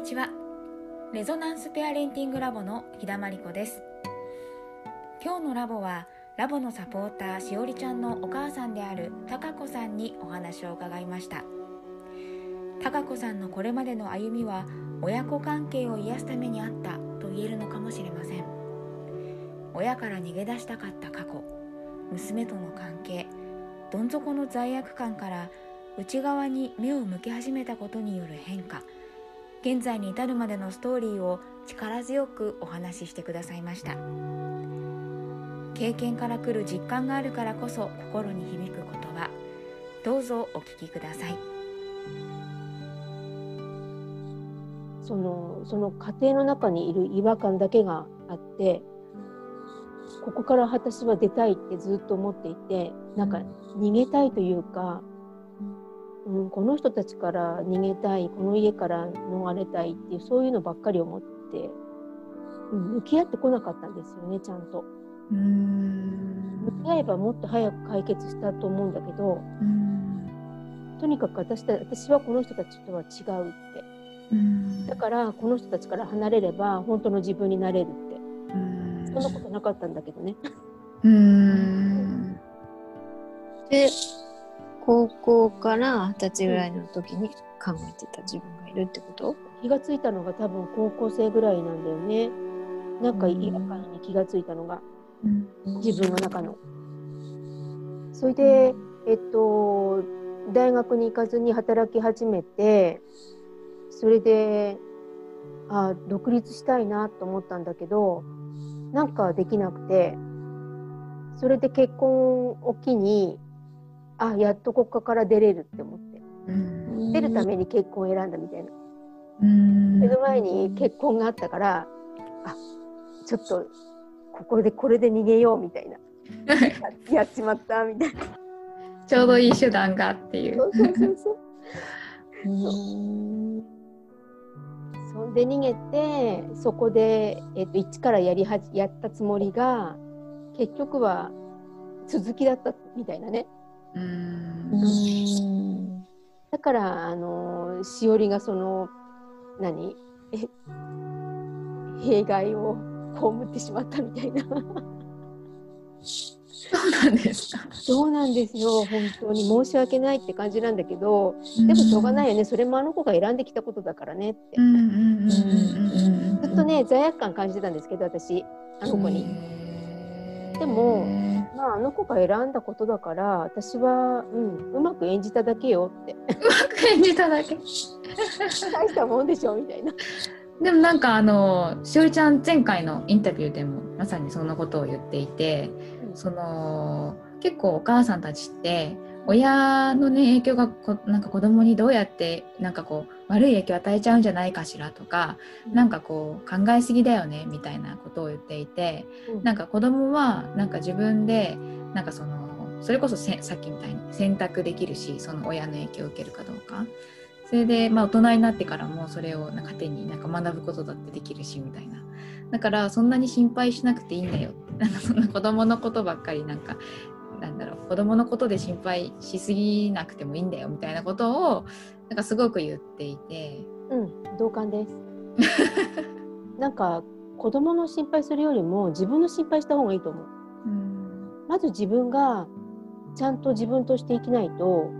にちは。レゾナンスペアレンティングラボの日田真理子です。今日のラボはラボのサポーターしおりちゃんのお母さんであるたかこさんにお話を伺いました。たかこさんのこれまでの歩みは親子関係を癒すためにあったと言えるのかもしれません。親から逃げ出したかった過去娘との関係どん底の罪悪感から内側に目を向け始めたことによる変化現在に至るまでのストーリーを力強くお話ししてくださいました。経験から来る実感があるからこそ心に響く言葉。どうぞお聞きください。そのその家庭の中にいる違和感だけがあってここから私は出たいってずっと思っていてなんか逃げたいというかうん、この人たちから逃げたいこの家から逃れたいっていうそういうのばっかり思って、うん、向き合ってこなかったんですよねちゃんと。うん。向き合えばもっと早く解決したと思うんだけどとにかく私た私はこの人たちとは違うって。だからこの人たちから離れれば本当の自分になれるって。そんなことなかったんだけどね。うん。で 高校から二十歳ぐらいの時に考えてた自分がいるってこと、気がついたのが多分高校生ぐらいなんだよね。なんか違和感に気がついたのが、うん、自分の中の。それで、えっと、大学に行かずに働き始めてそれであ独立したいなと思ったんだけどなんかできなくて。それで結婚を機にあやっとここから出れるって思って、うん、出るために結婚を選んだみたいな、うん、目の前に結婚があったからあちょっとここでこれで逃げようみたいな。やっちまったみたいな。ちょうどいい手段がっていう。そうそうそうそう。そんで逃げてそこで、えー、と一からやりはやったつもりが結局は続きだったみたいなねうん。だからあのしおりがその何？弊害を被ってしまったみたいな。そうなんですか。そうなんですよ。本当に。申し訳ないって感じなんだけどでもしょうがないよね。それもあの子が選んできたことだからねって。ずっとね罪悪感感じてたんですけど私。あの子に。でもまあ、あの子が選んだことだから私は、うん、うまく演じただけよって。うまく演じただけ。大したもんでしょみたいな。でもなんかあのしおりちゃん前回のインタビューでもまさにそんなことを言っていて、うん、その結構お母さんたちって親のね影響がこなんか子供にどうやってなんかこう悪い影響を与えちゃうんじゃないかしらとか、うん、なんかこう考えすぎだよねみたいなことを言っていて、うん、なんか子供はなんか自分でなんかそのそれこそさっきみたいに選択できるしその親の影響を受けるかどうか。それで、まあ、大人になってからもそれをなんか手になんか学ぶことだってできるしみたいな。だからそんなに心配しなくていいんだよ。なんかそんな子供のことばっかりなんかなんだろう子供のことで心配しすぎなくてもいいんだよみたいなことをなんかすごく言っていて。うん同感です。なんか子供の心配するよりも自分の心配した方がいいと思う。うん、まず自分がちゃんと自分として生きないと、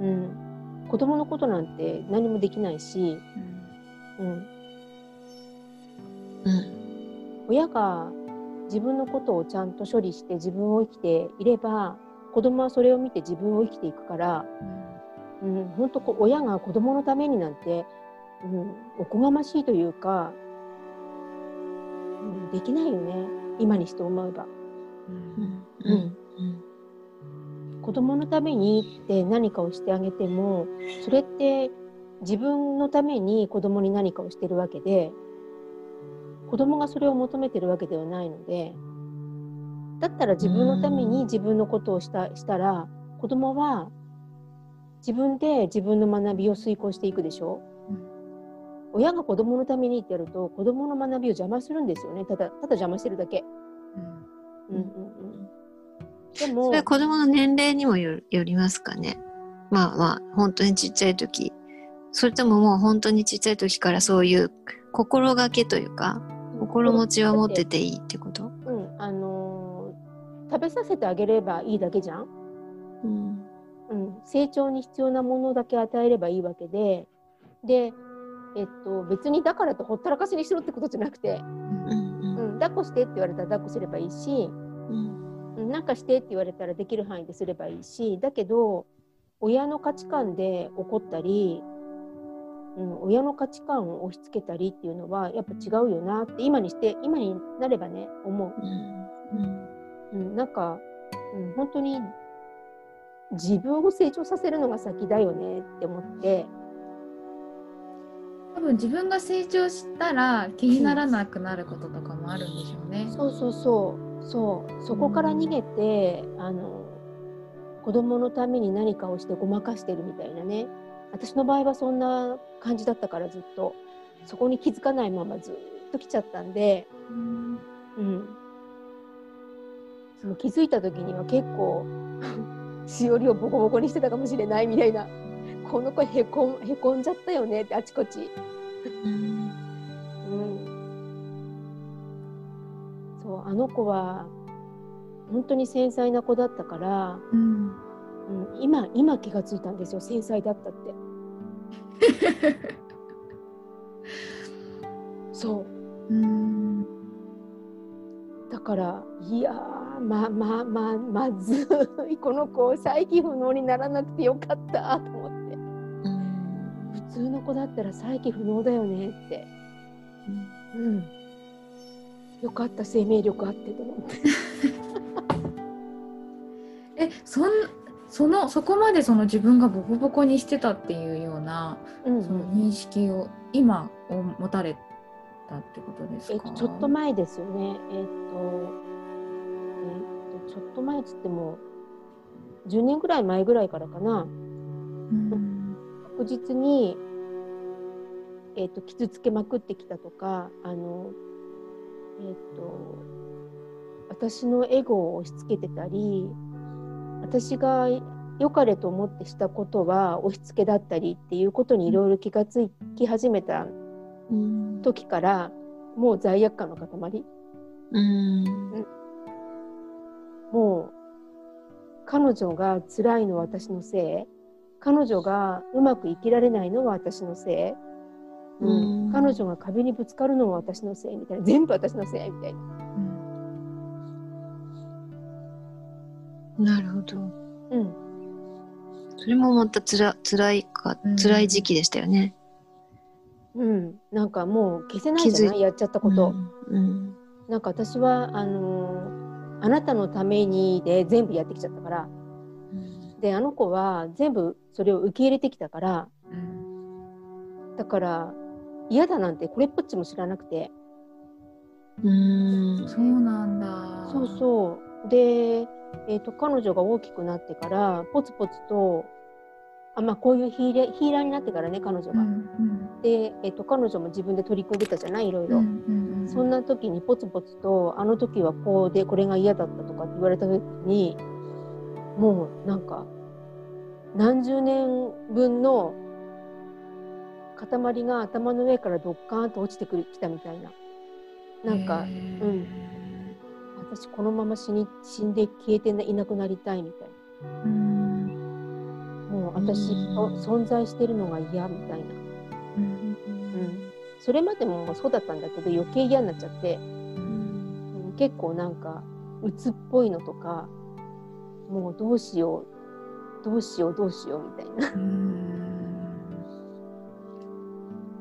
うん、子供のことなんて何もできないし、うん、うん、親が自分のことをちゃんと処理して自分を生きていれば子供はそれを見て自分を生きていくから、うん、うん、本当こ親が子供のためになんて、うん、おこがましいというか、うん、できないよね。今にして思えば。うん。うん。子供のためにって何かをしてあげてもそれって自分のために子供に何かをしてるわけで子供がそれを求めてるわけではないのでだったら自分のために自分のことをしたしたら子供は自分で自分の学びを遂行していくでしょ、う。ん、親が子供のためにってやると子供の学びを邪魔するんですよね。ただただ邪魔してるだけ。うん。うんうん、でもそれは子供の年齢にもよりますかね。まあまあ本当にちっちゃい時。それとももう本当にちっちゃい時からそういう心がけというか心持ちは持ってていいってこと？うんあのー食べさせてあげればいいだけじゃん、うん。うん、成長に必要なものだけ与えればいいわけで。で、えっと、別にだからとほったらかしにしろってことじゃなくて、うんうん、抱っこしてって言われたら抱っこすればいいし、うん。うん、なんかしてって言われたらできる範囲ですればいいし。だけど親の価値観で怒ったり、うん、親の価値観を押し付けたりっていうのはやっぱ違うよなって今にして今になればね思う。うんうん、なんか、うん、本当に自分を成長させるのが先だよねって思って、多分自分が成長したら気にならなくなることとかもあるんでしょうね。そうそうそう。そう。そこから逃げてあの子供のために何かをしてごまかしてるみたいなね私の場合はそんな感じだったからずっと。そこに気づかないままずっと来ちゃったんで、うん。うん、その気づいた時には結構しおりをボコボコにしてたかもしれないみたいな。この子へこんへこんじゃったよねってあちこち。そうあの子は本当に繊細な子だったから、うんうん、今今気がついたんですよ繊細だったって。そう。うん。だからいやーままままずい。この子再起不能にならなくてよかったと思って。うん。普通の子だったら再起不能だよねって。うん。よかった生命力あってと思って。えそんそのそこまでその自分がボコボコにしてたっていうようなうん。その認識を今を持たれたってことですか、えっと、ちょっと前ですよね。えっと、えっと、ちょっと前っつっても、10年ぐらい前ぐらいからかな、うん。確実に、えっと、傷つけまくってきたとか、あの、えっと、私のエゴを押し付けてたり、私が良かれと思ってしたことは押し付けだったりっていうことにいろいろ気がつき始めたうん。時から、もう罪悪感の塊。うん。もう彼女が辛いのは私のせい。彼女がうまく生きられないのは私のせい、うん。うん。彼女が壁にぶつかるのは私のせいみたいな。全部私のせいみたいな、なるほど。うん、それもまたつら辛いかうん。辛い時期でしたよね、うん、なんかもう消せないじゃない？やっちゃったこと、うんなんか私はあのーあなたのためにで全部やってきちゃったから。であの子は全部それを受け入れてきたから。うんだから嫌だなんてこれっぽっちも知らなくて。うん。そうなんだ。そうそう。で、えー、と彼女が大きくなってからポツポツとあ、まあ、こういうヒーラーヒーラーになってからね彼女が。うんで、えー、と彼女も自分で取り組んでたじゃない？いろいろ。うんうんそんな時にポツポツとあの時はこうでこれが嫌だったとかって言われた時にもうなんか何十年分の塊が頭の上からドッカーンと落ちてくるきたみたいな。なんかうん私このまま死に死んで消えていなくなりたいみたいうん。なもう私存在してるのが嫌みたいな、うん。うん、それまでもそうだったんだけど余計嫌になっちゃって、うん。結構なんか鬱っぽいのとかもうどうしようどうしようどうしようみたいな。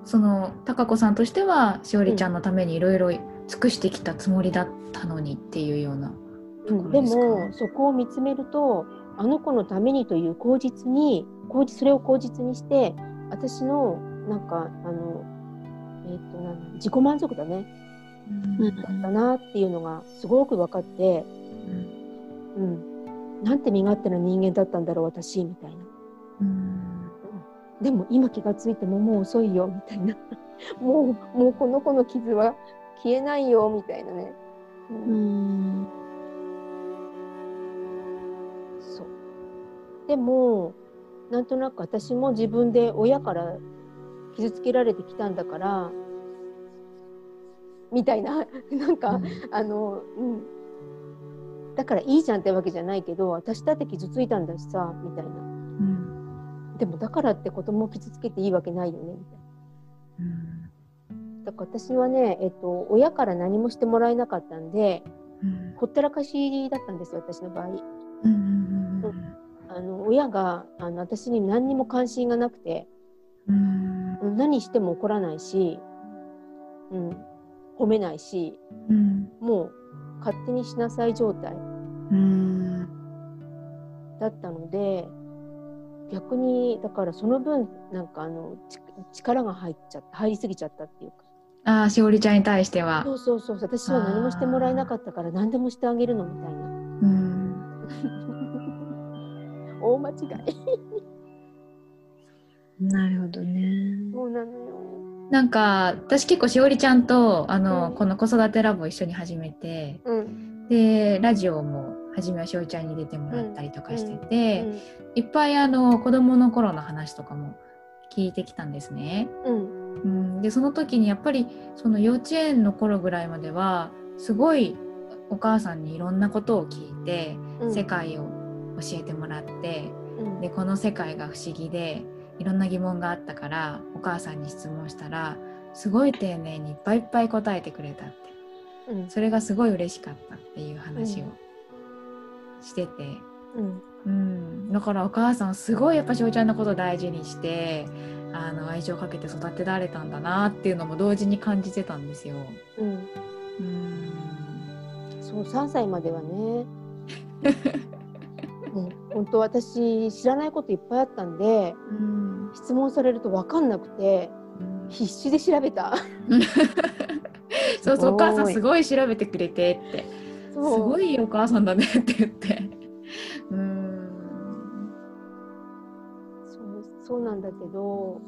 その貴子さんとしてはしおりちゃんのためにいろいろ尽くしてきたつもりだったのにっていうような。うん、でですかもそこを見つめるとあの子のためにという口実に口実それを口実にして私のなんかあの、えっとな自己満足だねうん。だったなっていうのがすごく分かって、うん、なんて身勝手な人間だったんだろう私みたいな。うん。でも今気がついてももう遅いよみたいな。もうもうこの子の傷は消えないよみたいなね、うん。うんそう。でもなんとなく私も自分で親から傷つけられてきたんだからみたいな なんか、あの、うん、だからいいじゃんってわけじゃないけど私だって傷ついたんだしさみたいな。うん。でもだからって子供を傷つけていいわけないよねみたいうんな。だから私はね、えっと、親から何もしてもらえなかったんでうん。ほったらかしだったんですよ私の場合。うんうんあの親があの私に何にも関心がなくてうんうん。何しても怒らないし、うん、褒めないしうん。もう勝手にしなさい状態。うん。だったので逆にだからその分なんかあのち力が入っちゃった入りすぎちゃったっていうかああしおりちゃんに対しては。そうそうそう。私は何もしてもらえなかったから何でもしてあげるのみたいな。うん。大間違い。なるほどね。そうなのよ。なんか私結構しおりちゃんとあの、うん。この子育てラボを一緒に始めてうん。でラジオも初めはしおりちゃんに出てもらったりとかしてて、うん。いっぱいあの子供の頃の話とかも聞いてきたんですね。うんうん、でその時にやっぱりその幼稚園の頃ぐらいまではすごいお母さんにいろんなことを聞いて、うん。世界を教えてもらってうん。でこの世界が不思議でいろんな疑問があったからお母さんに質問したらすごい丁寧にいっぱいいっぱい答えてくれたって。うん。それがすごい嬉しかったっていう話をうん。してて、うん。うん、だからお母さんすごいやっぱしおちゃんのこと大事にしてあの愛情かけて育てられたんだなっていうのも同時に感じてたんですよ。うん。うんそう3歳まではね。もう本当私知らないこといっぱいあったんでうん。質問されると分かんなくて必死で調べた。そうそうお母さんすすごい調べてくれてって。すごいお母さんだねって言って。うんそうなんだけど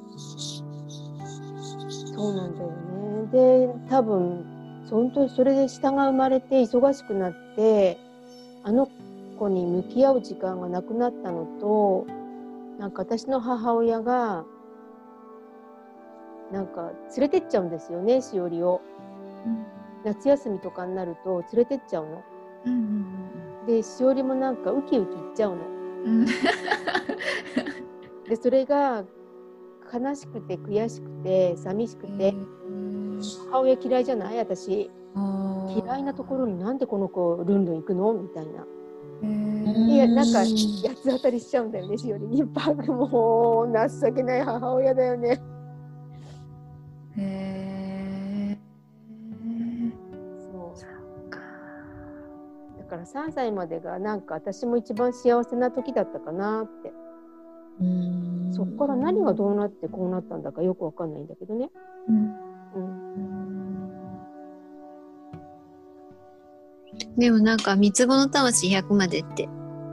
そうなんだよね。で多分本当にそれで下が生まれて忙しくなってあの子に向き合う時間がなくなったのとなんか私の母親がなんか連れてっちゃうんですよねしおりを。夏休みとかになると連れてっちゃうの。うん。でしおりもなんかウキウキいっちゃうの。うんでそれが悲しくて悔しくて寂しくて、母親嫌いじゃない？私。嫌いなところになんでこの子ルンルン行くの？みたいな。いやなんか八つ当たりしちゃうんだよねしおりにバグもう情けない母親だよね。へえそう。だから3歳までがなんか私も一番幸せな時だったかなってそっから何がどうなってこうなったんだかよくわかんないんだけどね。うん。うんでもなんか三つ子の魂100までって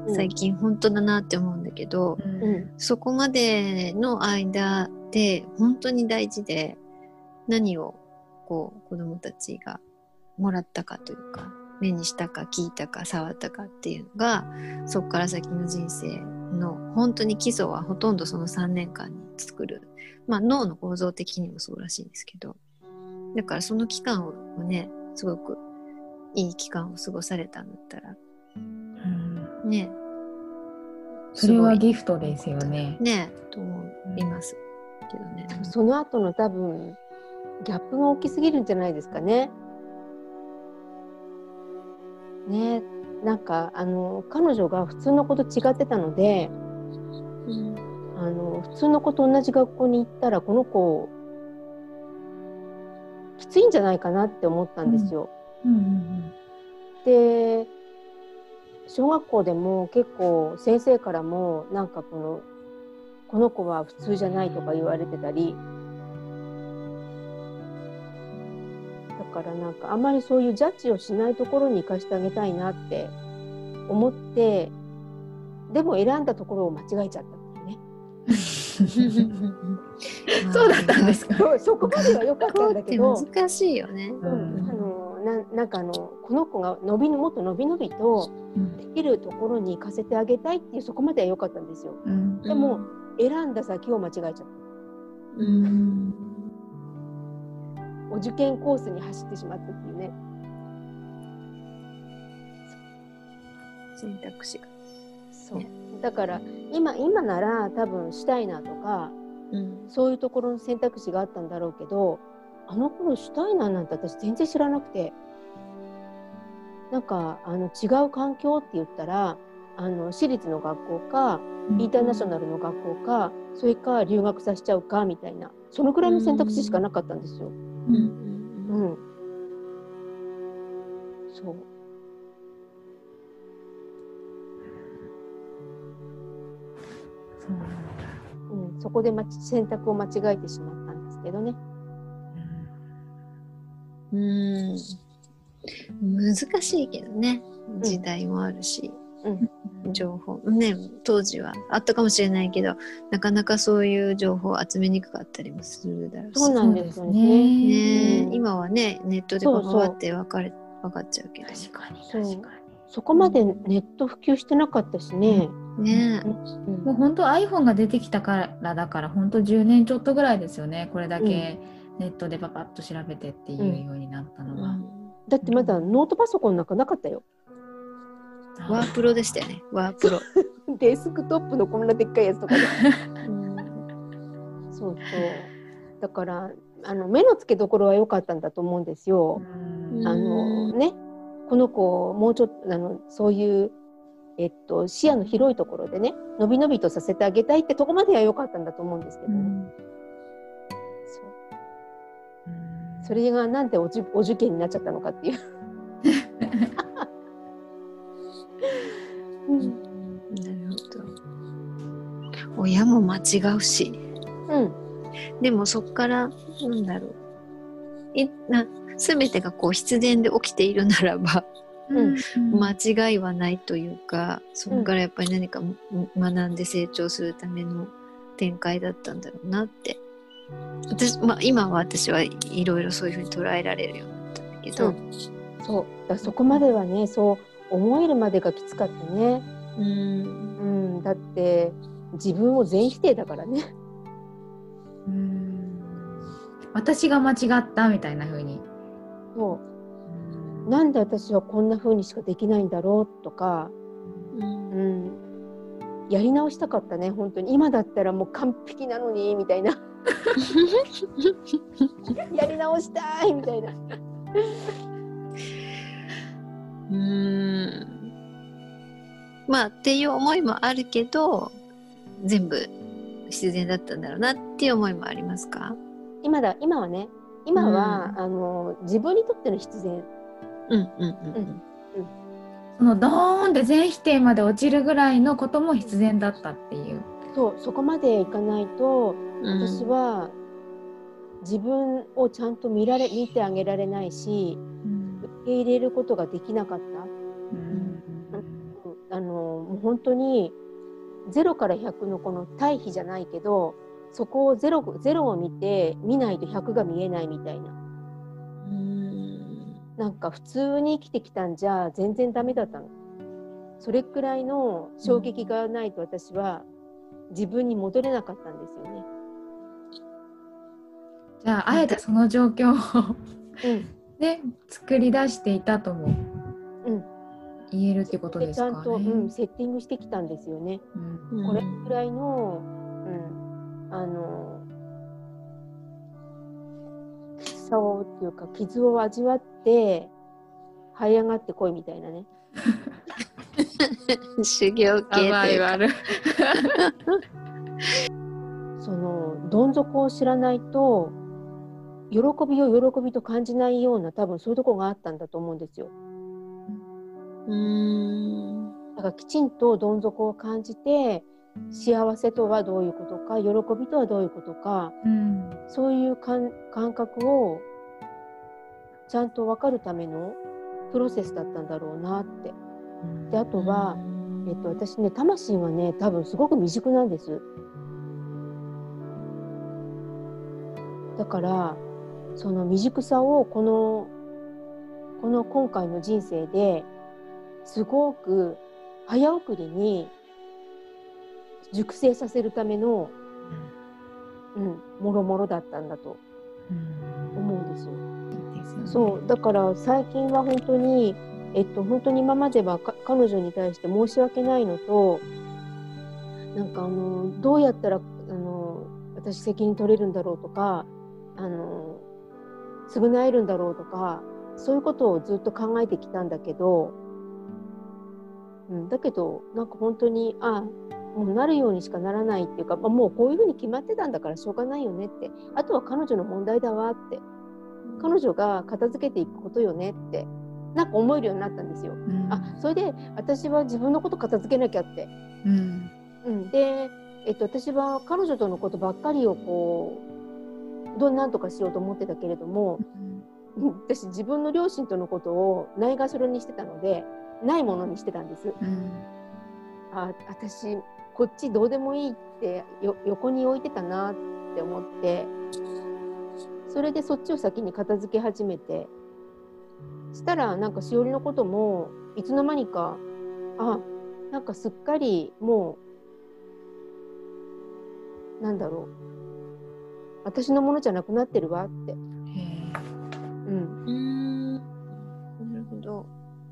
うん。最近本当だなって思うんだけど、うん。そこまでの間で本当に大事で何をこう子供たちがもらったかというか目にしたか聞いたか触ったかっていうのがそこから先の人生の本当に基礎はほとんどその3年間に作る、まあ、脳の構造的にもそうらしいんですけど。だからその期間をねすごくいい期間を過ごされたんだったら。うん。ね。それはすごい。ギフトですよね。ねと思います。けどね。その後の多分ギャップが大きすぎるんじゃないですかね。ねなんかあの彼女が普通の子と違ってたのであの普通の子と同じ学校に行ったらこの子きついんじゃないかなって思ったんですよ。うんうんで小学校でも結構先生からもなんかこのこの子は普通じゃないとか言われてたりからなんかあまりそういうジャッジをしないところに行かしてあげたいなって思ってでも選んだところを間違えちゃったっていうね そうだったんですか？そこまでは良かったんだけど、難しいよね。うんあのななんかあのこの子が伸びのもっと伸び伸びとうんできるところに行かせてあげたいっていうそこまでは良かったんですよ。うんでも選んだ先を間違えちゃった。うんお受験コースに走ってしまったっていうね。選択肢が。そう。ね。だから今今なら多分シュタイナーとかうん。そういうところの選択肢があったんだろうけどあの頃シュタイナーなんて私全然知らなくて。なんかあの違う環境って言ったらあの私立の学校かインターナショナルの学校かそれか留学させちゃうかみたいなそのくらいの選択肢しかなかったんですよ。うんうん、そう。そうなんだ。うん、そこでまち選択を間違えてしまったんですけどね。うん。難しいけどね。時代もあるし、うん情報。ね当時はあったかもしれないけどなかなかそういう情報を集めにくかったりもするだろうし。そうなんですよね。ね。うん。今はねネットでババって分かれ分かっちゃうけど。確かに確かそこまでネット普及してなかったしね。ね。うん。にもう本当 iPhone が出てきたからだから本当10年ちょっとぐらいですよね。これだけネットでパパッと調べてっていうようになったのは、だってまだノートパソコンなんかなかったよ。あワープロでしたよねワープロ、デスクトップのこんなでっかいやつとかで。そうそう。だからあの目の付けどころは良かったんだと思うんですよ。うんあのねこの子をもうちょっとあのそういう、えっと、視野の広いところでねのびのびとさせてあげたいってとこまでは良かったんだと思うんですけどね。うんそうそれがなんでおじお受験になっちゃったのかっていう。うん。なるほど。親も間違うし。うん。でもそっからなんだろう。いな全てがこう必然で起きているならばうん。間違いはないというかそこからやっぱり何かん学んで成長するための展開だったんだろうなって。私、まあ、今は私はいろいろそういうふうに捉えられるようになったんだけど、うん。そう。だそこまではねそう思えるまでがきつかったね。うん。うん、だって自分を全否定だからね。うん。私が間違ったみたいな風に。そう。なんで私はこんな風にしかできないんだろうとか、うん。うん、やり直したかったね本当に。今だったらもう完璧なのにみたいな。やり直したいみたいな。うん。まあっていう思いもあるけど全部自然だったんだろうなっていう思いもありますか？今だ今はね今は、あの自分にとっての必然。うんうんうんそのドーンって全否定まで落ちるぐらいのことも必然だったっていう。そうそこまでいかないとうん。私は自分をちゃんと見られ見てあげられないし受け入れることができなかった。うん。あのもう本当に0から100のこの対比じゃないけどそこを 0, 0を見て見ないと100が見えないみたいな。うん。なんか普通に生きてきたんじゃ全然ダメだったの。それくらいの衝撃がないと私は自分に戻れなかったんですよね。じゃああえてその状況をうんで作り出していたともうん言えるってことでですかね。ちゃんと、うん、セッティングしてきたんですよね。うんこれくらいの、うん、あのきつさをっていうか傷を味わって這い上がってこいみたいなね。修行系というかる。そのどん底を知らないと喜びを喜びと感じないような多分そういうところがあったんだと思うんですよ。うんだからきちんとどん底を感じて幸せとはどういうことか喜びとはどういうことかうんそういう感感覚をちゃんと分かるためのプロセスだったんだろうなって。であとは、えっと、私ね魂はね多分すごく未熟なんです。だからその未熟さをこのこの今回の人生ですごく早送りに熟成させるためのうん、もろもろだったんだと。うん思うん。ですよ。そうだから最近は本当に、えっと、本当に今まではか彼女に対して申し訳ないのとなんかあのどうやったらあの私責任取れるんだろうとかあの償えるんだろうとかそういうことをずっと考えてきたんだけど、うん、だけどなんか本当にあもうなるようにしかならないっていうか、まあ、もうこういうふうに決まってたんだからしょうがないよねってあとは彼女の問題だわって彼女が片付けていくことよねってなんか思えるようになったんですよ。うんあそれで私は自分のこと片付けなきゃって。うんうん、で、えっと、私は彼女とのことばっかりをこうどうなんとかしようと思ってたけれどもうん私自分の両親とのことをないがしろにしてたのでないものにしてたんです。うんあ私こっちどうでもいいってよ横に置いてたなって思ってそれでそっちを先に片付け始めてしたらなんかしおりのこともいつの間にかあなんかすっかりもうなんだろう私のものじゃなくなってるわって、へえうん、うん。なるほど。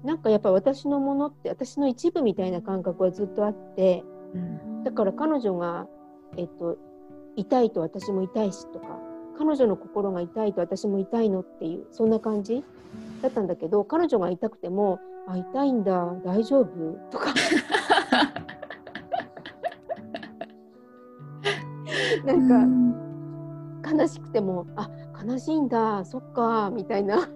なんかやっぱ私のものって私の一部みたいな感覚はずっとあって。うん。だから彼女が、えっと、痛いと私も痛いしとか彼女の心が痛いと私も痛いのっていうそんな感じだったんだけど彼女が痛くても「あ痛いんだ大丈夫?」とか。なんか悲しくても「あ悲しいんだそっか」みたいな。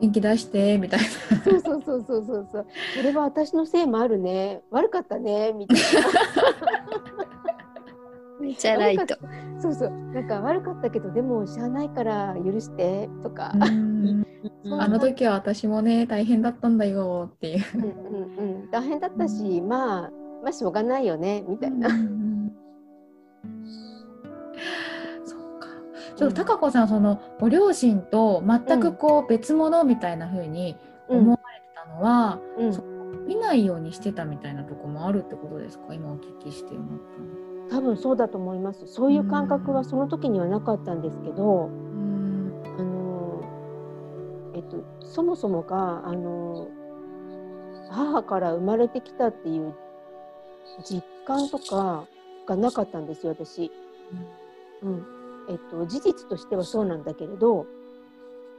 元気出してみたいな。そうそうそうそうそうそう。それは私のせいもあるね悪かったねみたいな。めっちゃライト。そうそう。なんか悪かったけどでもしゃあないから許してとか、あの時は私もね大変だったんだよっていう。うんうんうん、大変だったし、まあまあしょうがないよねみたいな。ちょっと高子さんそのご両親と全くこう別物みたいな風にうん。思われてたのは、うん。そ見ないようにしてたみたいなとこもあるってことですか？今お聞きして思ったの。多分そうだと思います。そういう感覚はその時にはなかったんですけど、うん。あのえっと、そもそもが、あの母から生まれてきたっていう実感とかがなかったんですよ私。うんえっと、事実としてはそうなんだけれど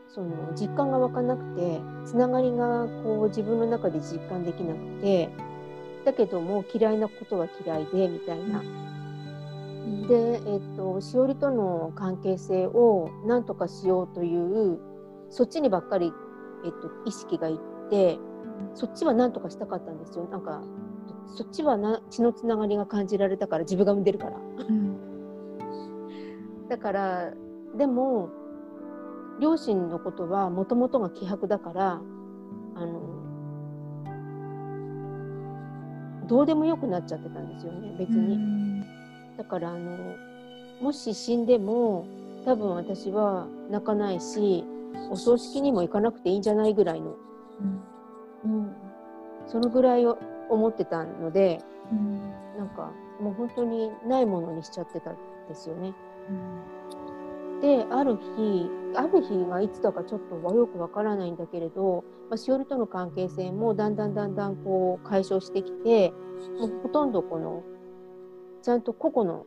その実感が湧かなくてつながりがこう自分の中で実感できなくてだけども嫌いなことは嫌いでみたいな。で、えっと、しおりとの関係性を何とかしようというそっちにばっかり、えっと、意識がいってそっちは何とかしたかったんですよなんかそっちはな血のつながりが感じられたから自分が産んでるから。うんだからでも両親のことはもともとが希薄だからあのどうでもよくなっちゃってたんですよね別に。だからあのもし死んでも多分私は泣かないしお葬式にも行かなくていいんじゃないぐらいのうんそのぐらいを思ってたのでうんなんかもう本当にないものにしちゃってたんですよね。である日ある日がいつだかちょっとよくわからないんだけれど、まあ、しおりとの関係性もだんだんだんだんこう解消してきてもうほとんどこのちゃんと個々の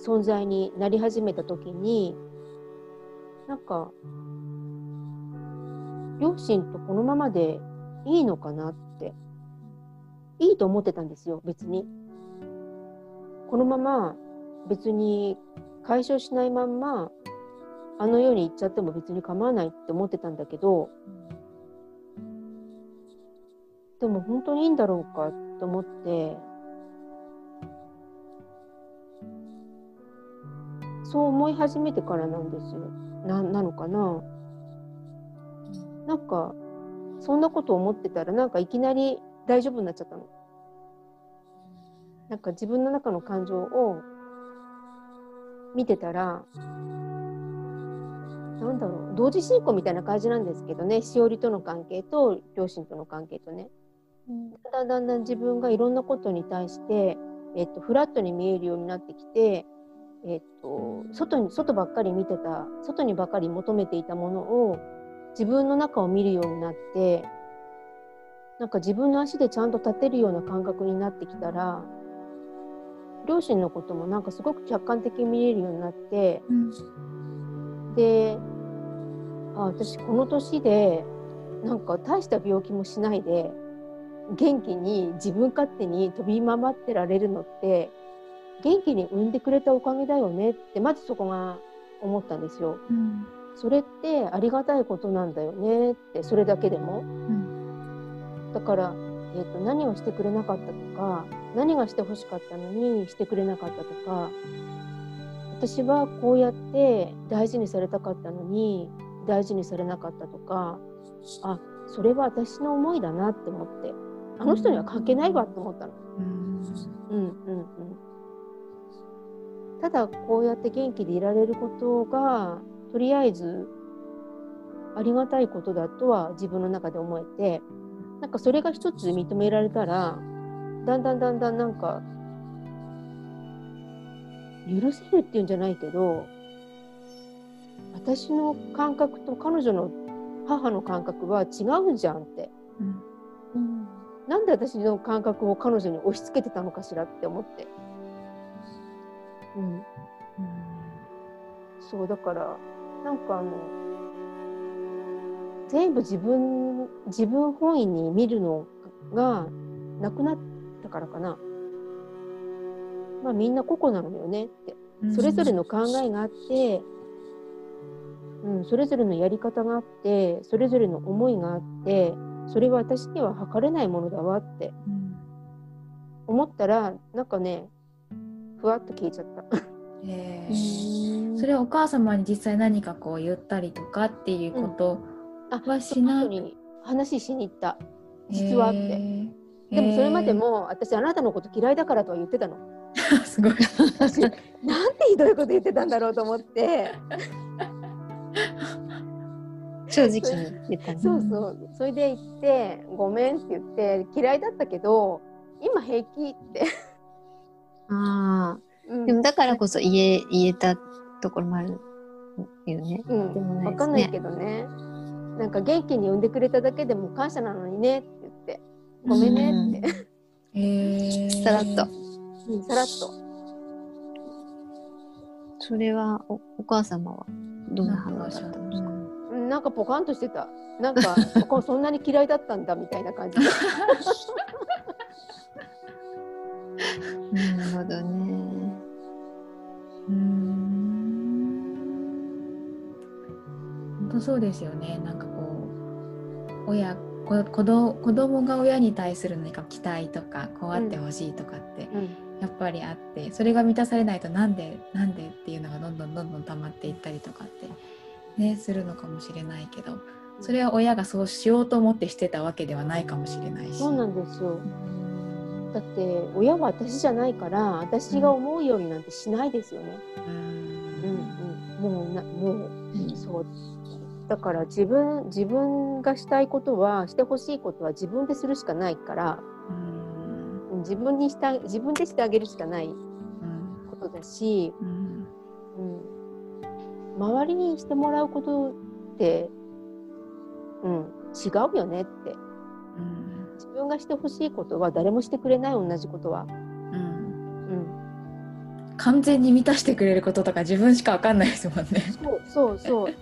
存在になり始めた時になんか両親とこのままでいいのかなっていいと思ってたんですよ別に。このまま別に解消しないまんまあの世に行っちゃっても別に構わないって思ってたんだけどでも本当にいいんだろうかと思ってそう思い始めてからなんですよ。ななのかな。なんかそんなこと思ってたらなんかいきなり大丈夫になっちゃったの。なんか自分の中の感情を見てたらなんだろう同時進行みたいな感じなんですけどね。しおりとの関係と両親との関係とね。だんだんだんだん自分がいろんなことに対して、えっと、フラットに見えるようになってきてえっと外に外ばっかり見てた外にばっかり求めていたものを自分の中を見るようになってなんか自分の足でちゃんと立てるような感覚になってきたら両親のこともなんかすごく客観的に見れるようになって、であ私この年でなんか大した病気もしないで元気に自分勝手に飛び回ってられるのって元気に産んでくれたおかげだよねってまずそこが思ったんですよ。うんそれってありがたいことなんだよねってそれだけでも。うんだから、えー、と何をしてくれなかったとか何がしてほしかったのにしてくれなかったとか私はこうやって大事にされたかったのに大事にされなかったとかあそれは私の思いだなって思ってあの人には関係ないわって思ったの。うんうんうんうん、ただこうやって元気でいられることがとりあえずありがたいことだとは自分の中で思えてなんかそれが一つ認められたらだんだんだんだんなんか許せるっていうんじゃないけど私の感覚と彼女の母の感覚は違うじゃんって。うん。なんで私の感覚を彼女に押し付けてたのかしらって思って。うん、そうだからなんかあの全部自分自分本位に見るのがなくなったからかな。まあみんな個々なのよねって。うんそれぞれの考えがあって、うん、それぞれのやり方があってそれぞれの思いがあってそれは私には測れないものだわってうん思ったらなんかねふわっと消えちゃった。へーそれはお母様に実際何かこう言ったりとかっていうことあはしなに話しに行った実はって。へーでもそれまでも私あなたのこと嫌いだからとは言ってたの。すごい私なんてひどいこと言ってたんだろうと思って。正直に言ったのそうそう。それで言って、ごめんって言って、嫌いだったけど、今平気って。あうんあでもだからこそ言え言えたところもあるよね。うんでもねわかんないけどね。なんか元気に産んでくれただけでも感謝なのにねって言って、ごめんねって。へー さらっとうんさらっと。それはおお母様はどんな反応だったんですか？うんなんかポカンとしてた。なんか、そんなに嫌いだったんだみたいな感じで。なるほどね。うーん本当そうですよね。なんかこう親こ子ど子供が親に対する何か期待とかこうあってほしいとかってうん。やっぱりあってそれが満たされないとなんでなんでっていうのがどんどんどんどん溜まっていったりとかってねするのかもしれないけどそれは親がそうしようと思ってしてたわけではないかもしれないし。そうなんですよ。だって親は私じゃないから私が思うようになんてしないですよね。ううんんうん、もうなもう、そうだから自分自分がしたいことはしてほしいことは自分でするしかないから自分にした自分でしてあげるしかないうんことだし、うん。うん、周りにしてもらうことって、うん、違うよねって。うん。自分がしてほしいことは誰もしてくれない同じことは。完全に満たしてくれることとか自分しかわかんないですもんね。そうそうそう違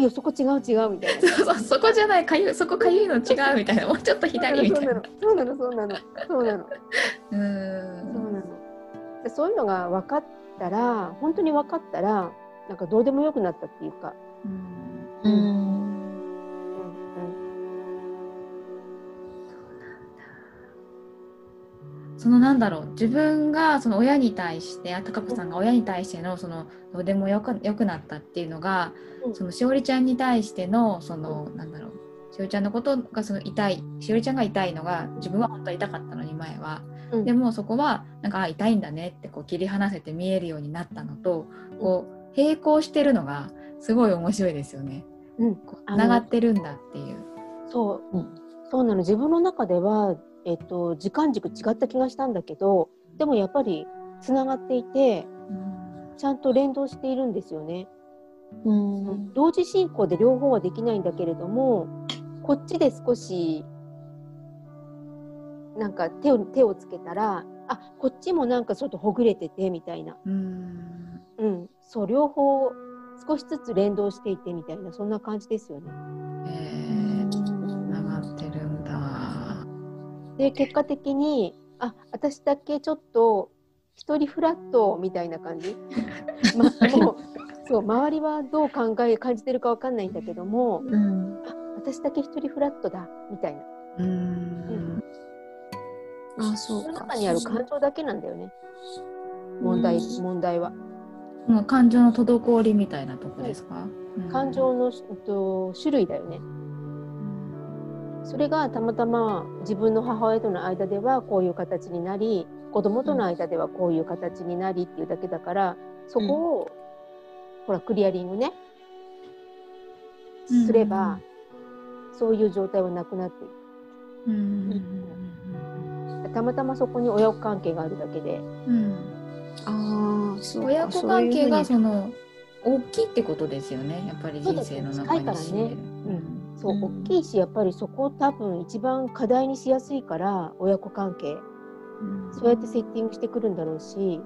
うよそこ違う違うみたいな。そうそうそこじゃないかゆそこかゆいの違うみたいなもうちょっと左みたいな。そうなのそうなのそうなのうそうなーんのでそういうのが分かったら本当に分かったらなんかどうでもよくなったっていうか、うんうん。そのなんだろう自分がその親に対してあ高子さんが親に対してのそのどうでもよくよくなったっていうのが、うん。そのしおりちゃんに対してのそのなんだろうしおりちゃんのことがその痛いしおりちゃんが痛いのが自分は本当は痛かったのに前は、うん。でもそこはなんかあ痛いんだねってこう切り離せて見えるようになったのとこう並行してるのがすごい面白いですよね。うん。こう繋がってるんだっていう。そう、うん。そうなの。自分の中では、えっと、時間軸違った気がしたんだけどでもやっぱりつながっていてちゃんと連動しているんですよね。うん。同時進行で両方はできないんだけれどもこっちで少しなんか手を手をつけたらあこっちもなんかちょっとほぐれててみたいな、うん。うん、そう両方少しずつ連動していてみたいなそんな感じですよね。えー、で結果的にあ私だけちょっと一人フラットみたいな感じ、まあ、もうそう周りはどう考え感じてるかわかんないんだけどもうん。あ私だけ一人フラットだみたいな。うん。あそうか。中にある感情だけなんだよね。問題うん。問題は。もう感情の滞りみたいなとこですか？うん。感情の、えっと、種類だよね。それがたまたま自分の母親との間ではこういう形になり子供との間ではこういう形になりっていうだけだからそこを、ほらクリアリングねすれば、そういう状態はなくなっていうんうん。くたまたまそこに親子関係があるだけで。うん。ああ親子関係がそういうその大きいってことですよねやっぱり人生の中に占める。そう、うん。大きいしやっぱりそこ多分一番課題にしやすいから親子関係。うん。そうやってセッティングしてくるんだろうし、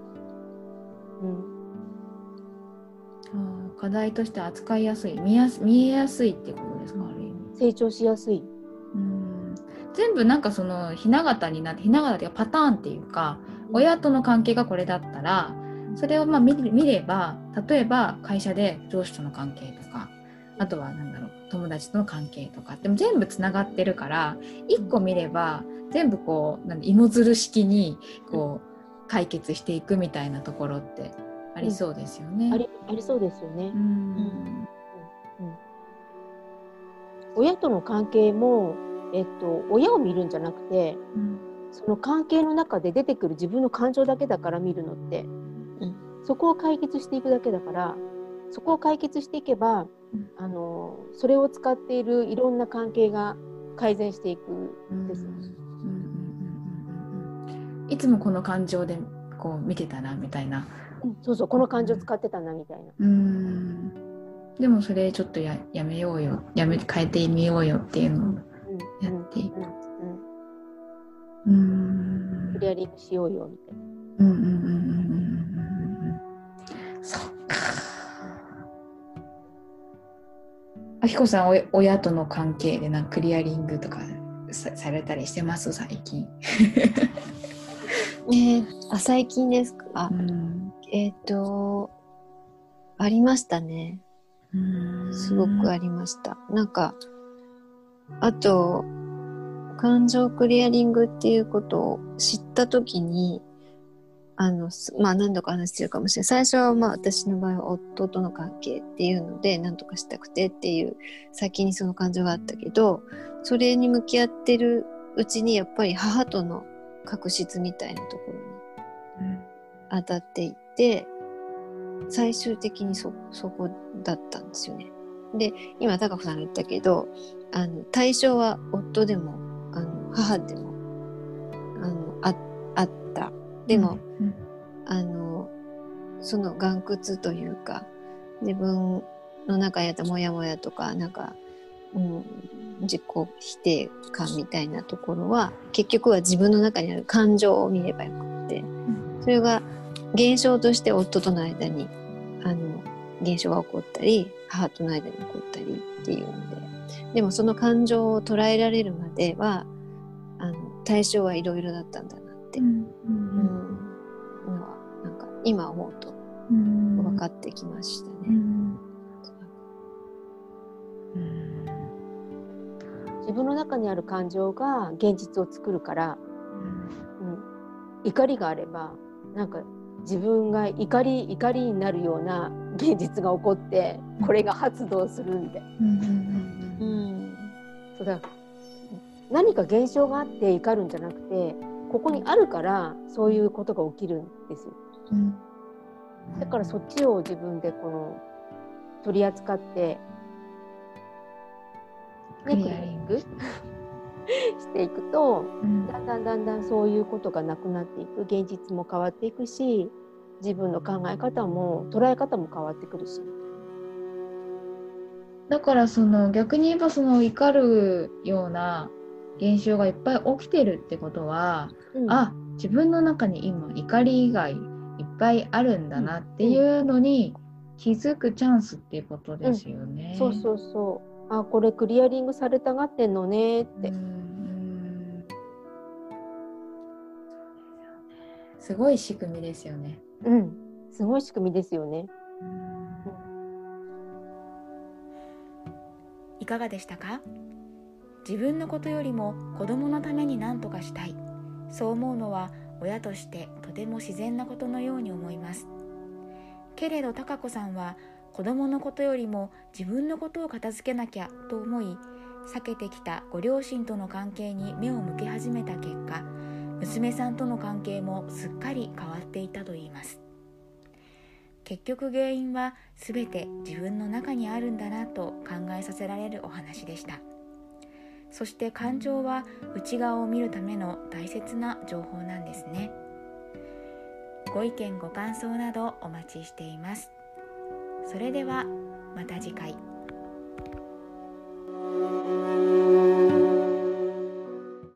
うん、課題として扱いやすい。見やす見えやすいってことですか？ある意味。成長しやすい。うん。全部なんかそのひな形になってひな形っていうかパターンっていうか親との関係がこれだったらそれをまあ見見れば例えば会社で上司との関係とかあとはなんだろう友達との関係とかでも全部つながってるから一個見れば全部こうな芋づる式にこう解決していくみたいなところってありそうですよね。ありありそうですよね。う。ん。親との関係も、えっと、親を見るんじゃなくてうん。その関係の中で出てくる自分の感情だけだから見るのって、うん。そこを解決していくだけだからそこを解決していけば、うんあのそれを使っているいろんな関係が改善していくうんですいつもこの感情でこう見てたなみたいな。うんそうそうこの感情使ってたなみたいな。うん。でもそれちょっとややめようよ。やめ変えてみようよっていうのをうんやっていく。うんうんうん。クリアリングしようよみたいな。うんうんうんうんうんうんうん。そっかあきこさんお親との関係でなクリアリングとかさされたりしてます？最近、ねあ最近ですか、うん。えっ、とありましたね。うん。すごくありました。なんか、あと、感情クリアリングっていうことを知ったときに、あの、すまあ何度か話してるかもしれない。最初はまあ私の場合は夫との関係っていうので何とかしたくてっていう先にその感情があったけど、それに向き合ってるうちにやっぱり母との確執みたいなところに当たっていって最終的にそそこだったんですよね。で今高子さんが言ったけどあの対象は夫でもあの母でもあのああったでも、うんあのその岩窟というか自分の中にあったモヤモヤとかなんか、うん、自己否定感みたいなところは結局は自分の中にある感情を見ればよくってそれが現象として夫との間にあの現象が起こったり母との間に起こったりっていうのででもその感情を捉えられるまではあの対象はいろいろだったんだうんうんのはなんか今思うとうん。分かってきましたね。うん。うん。自分の中にある感情が現実を作るから、うん、怒りがあればなんか自分が怒り怒りになるような現実が起こってこれが発動するんで、うん。そうだ。何か現象があって怒るんじゃなくてここにあるからそういうことが起きるんですよ。うん。だからそっちを自分でこの取り扱って、ね、クリアリング。していくとうん。だんだんだんだんそういうことがなくなっていく。現実も変わっていくし、自分の考え方も捉え方も変わってくるし。だからその逆に言えばその怒るような現象がいっぱい起きてるってことは、うん、あ自分の中に今怒り以外いっぱいあるんだなっていうのに気づくチャンスっていうことですよね。うん、そうそうそうあこれクリアリングされたがってんのねって。すごい仕組みですよね。うん、すごい仕組みですよね。いかがでしたか？自分のことよりも子供のために何とかしたいそう思うのは親としてとても自然なことのように思います。けれど貴子さんは子供のことよりも自分のことを片付けなきゃと思い避けてきたご両親との関係に目を向け始めた結果娘さんとの関係もすっかり変わっていたといいます。結局原因は全て自分の中にあるんだなと考えさせられるお話でした。そして感情は内側を見るための大切な情報なんですねご意見ご感想などお待ちしていますそれではまた次回。